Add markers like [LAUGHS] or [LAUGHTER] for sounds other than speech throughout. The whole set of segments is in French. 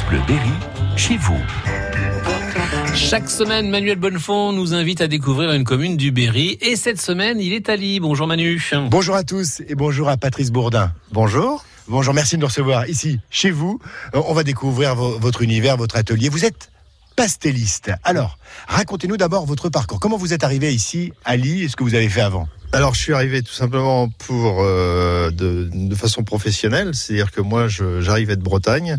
France Bleu Berry, chez vous. Chaque semaine, Manuel Bonnefond nous invite à découvrir une commune du Berry. Et cette semaine, il est à Lille. Bonjour Manu. Bonjour à tous et bonjour à Patrice Bourdin. Bonjour. Bonjour, merci de nous recevoir ici, chez vous. Euh, On va découvrir vo- votre univers, votre atelier. Vous êtes pastelliste. Alors, racontez-nous d'abord votre parcours. Comment vous êtes arrivé ici à Lille et ce que vous avez fait avant? Alors je suis arrivé tout simplement pour euh, de, de façon professionnelle, c'est-à-dire que moi j'arrivais de Bretagne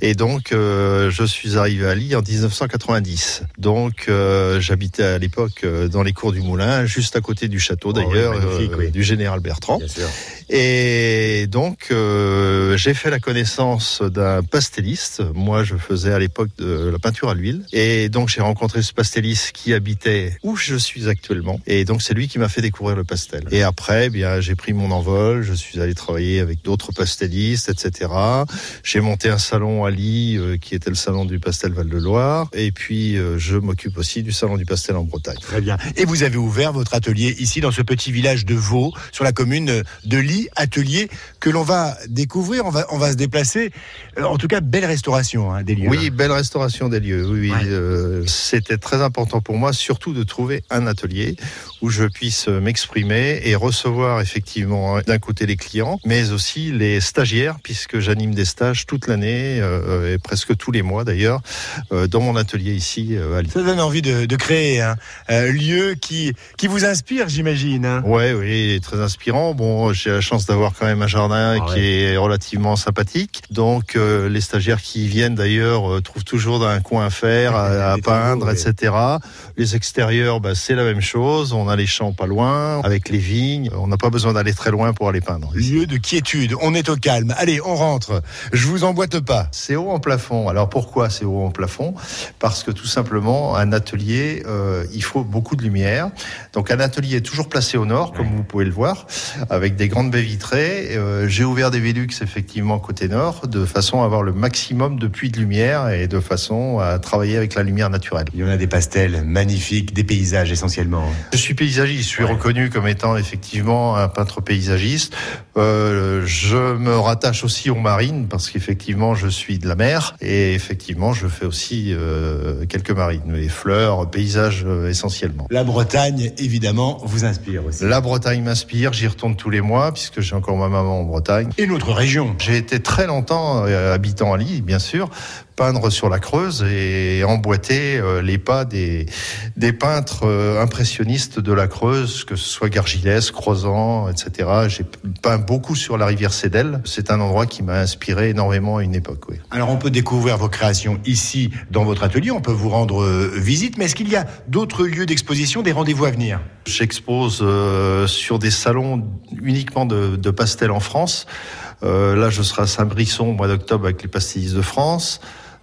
et donc euh, je suis arrivé à Lille en 1990. Donc euh, j'habitais à l'époque euh, dans les cours du Moulin, juste à côté du château Oh oui, d'ailleurs euh, oui. du général Bertrand. sûr. Et donc, euh, j'ai fait la connaissance d'un pastelliste. Moi, je faisais à l'époque de la peinture à l'huile. Et donc, j'ai rencontré ce pastelliste qui habitait où je suis actuellement. Et donc, c'est lui qui m'a fait découvrir le pastel. Et après, eh bien, j'ai pris mon envol. Je suis allé travailler avec d'autres pastellistes, etc. J'ai monté un salon à Lille, euh, qui était le salon du pastel Val-de-Loire. Et puis, euh, je m'occupe aussi du salon du pastel en Bretagne. Très bien. Et vous avez ouvert votre atelier ici dans ce petit village de Vaux, sur la commune de Lille, atelier que l'on va découvrir, on va, on va se déplacer. Euh, En tout cas, belle restauration hein, des lieux. Oui, belle restauration des lieux. Oui. Ouais. euh, c'était très important pour moi, surtout de trouver un atelier où je puisse euh, et recevoir effectivement hein, d'un côté les clients, mais aussi les stagiaires, puisque j'anime des stages toute l'année euh, et presque tous les mois d'ailleurs euh, dans mon atelier ici euh, à Lille. Ça donne envie de, de créer un un lieu qui, qui vous inspire, j'imagine. hein. Ouais, oui, très inspirant. Bon, j'ai la chance d'avoir quand même un jardin Ah qui est relativement sympathique. Donc, euh, les stagiaires qui viennent d'ailleurs euh, trouvent toujours un coin à faire, à, [LAUGHS] à peindre, etc. Les extérieurs, bah, c'est la même chose. On a les champs pas loin, avec les vignes. On n'a pas besoin d'aller très loin pour aller peindre. Lieu de quiétude, on est au calme. Allez, on rentre. Je vous emboîte pas. C'est haut en plafond. Alors pourquoi c'est haut en plafond? Parce que tout simplement, un atelier, euh, il faut beaucoup de lumière. Donc un atelier est toujours placé au nord, comme vous pouvez le voir, avec des grandes baies vitrées. Euh, J'ai ouvert des Velux effectivement côté nord, de façon à avoir le maximum de puits de lumière et de façon à travailler avec la lumière naturelle. Il y en a des pastels magnifiques, des paysages essentiellement. Je suis paysagiste, je suis Ouais. reconnu comme étant effectivement un peintre paysagiste. Euh, je me rattache aussi aux marines parce qu'effectivement je suis de la mer et effectivement je fais aussi euh, quelques marines, les fleurs, paysages euh, essentiellement. La Bretagne, évidemment, vous inspire aussi. La Bretagne m'inspire, j'y retourne tous les mois puisque j'ai encore ma maman en Bretagne. Et notre région. J'ai été très longtemps habitant à Lille, bien sûr, peindre sur la Creuse et emboîter les pas des, des peintres impressionnistes de la Creuse, que ce soit Gargilès, Crozan, etc. J'ai peint beaucoup sur la rivière Cédelle. C'est un endroit qui m'a inspiré énormément à une époque. Oui. Alors, on peut découvrir vos créations ici, dans votre atelier. On peut vous rendre euh, visite. Mais est-ce qu'il y a d'autres lieux d'exposition, des rendez-vous à venir? J'expose euh, sur des salons uniquement de, de pastels en France. Euh, là, je serai à Saint-Brisson au mois d'octobre avec les pastillistes de France.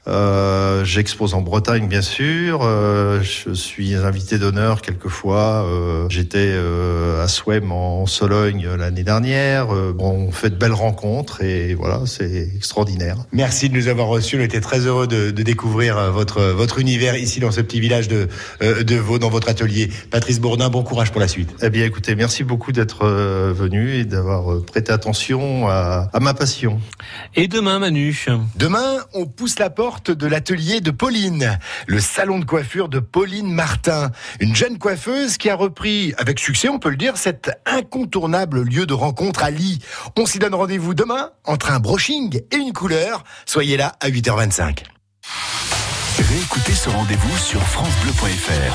Euh, J'expose en Bretagne, bien sûr. Euh, je suis invité d'honneur quelquefois. Euh, J'étais euh, à Souem en Sologne l'année dernière. Euh, bon, on fait de belles rencontres et voilà, c'est extraordinaire. Merci de nous avoir reçus. On était très heureux de, de découvrir votre, votre univers ici, dans ce petit village de, de Vaud, dans votre atelier. Patrice Bourdin, bon courage pour la suite. Eh bien, écoutez, merci beaucoup d'être venu et d'avoir prêté attention à, à ma passion. Et demain, Manu Demain, on pousse la de l'atelier de Pauline, le salon de coiffure de Pauline Martin, une jeune coiffeuse qui a repris avec succès, on peut le dire, cet incontournable lieu de rencontre à Lille. On s'y donne rendez-vous demain entre un brushing et une couleur. Soyez là à 8h25. Réécoutez ce rendez-vous sur FranceBleu.fr.